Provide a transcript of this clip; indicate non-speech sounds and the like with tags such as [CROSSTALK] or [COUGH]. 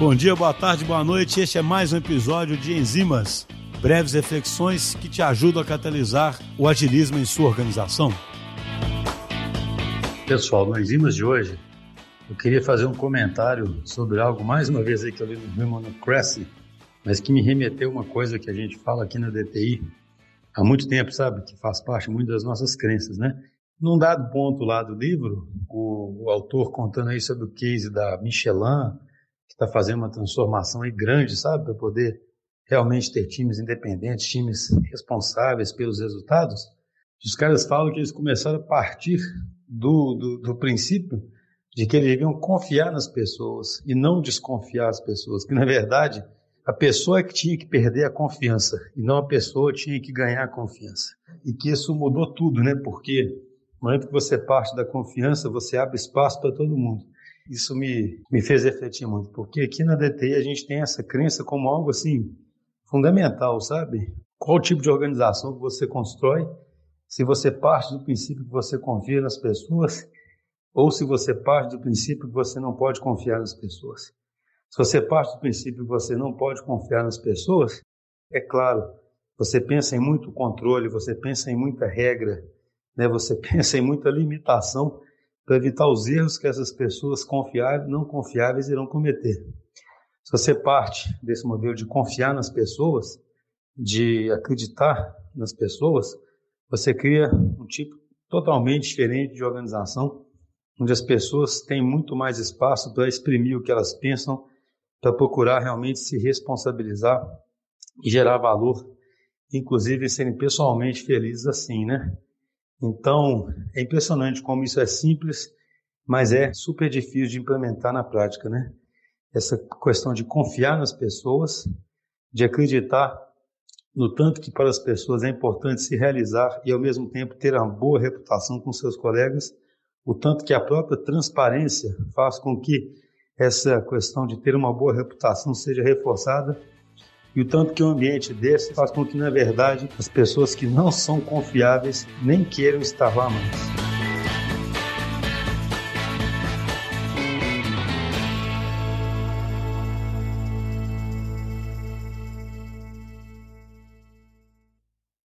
Bom dia, boa tarde, boa noite. Este é mais um episódio de Enzimas, breves reflexões que te ajudam a catalisar o agilismo em sua organização. Pessoal, no Enzimas de hoje, eu queria fazer um comentário sobre algo, mais uma vez aí que eu li no Human Cressy, mas que me remeteu uma coisa que a gente fala aqui na DTI há muito tempo, sabe? Que faz parte muito das nossas crenças, né? Num dado ponto lá do livro, o, o autor contando aí sobre o case da Michelin, que está fazendo uma transformação aí grande, sabe? Para poder realmente ter times independentes, times responsáveis pelos resultados. Os caras falam que eles começaram a partir do, do, do princípio de que eles deviam confiar nas pessoas e não desconfiar das pessoas, que na verdade a pessoa é que tinha que perder a confiança e não a pessoa tinha que ganhar a confiança. E que isso mudou tudo, né? Porque no momento que você parte da confiança, você abre espaço para todo mundo. Isso me, me fez refletir muito, porque aqui na DTI a gente tem essa crença como algo assim fundamental, sabe? Qual tipo de organização que você constrói, se você parte do princípio que você confia nas pessoas ou se você parte do princípio que você não pode confiar nas pessoas. Se você parte do princípio que você não pode confiar nas pessoas, é claro, você pensa em muito controle, você pensa em muita regra, né? você [LAUGHS] pensa em muita limitação para evitar os erros que essas pessoas confiáveis, não confiáveis irão cometer. Se você parte desse modelo de confiar nas pessoas, de acreditar nas pessoas, você cria um tipo totalmente diferente de organização onde as pessoas têm muito mais espaço para exprimir o que elas pensam, para procurar realmente se responsabilizar e gerar valor, inclusive serem pessoalmente felizes assim, né? Então, é impressionante como isso é simples, mas é super difícil de implementar na prática, né? Essa questão de confiar nas pessoas, de acreditar no tanto que para as pessoas é importante se realizar e ao mesmo tempo ter uma boa reputação com seus colegas o tanto que a própria transparência faz com que essa questão de ter uma boa reputação seja reforçada e o tanto que o ambiente desse faz com que, na verdade, as pessoas que não são confiáveis nem queiram estar lá mais.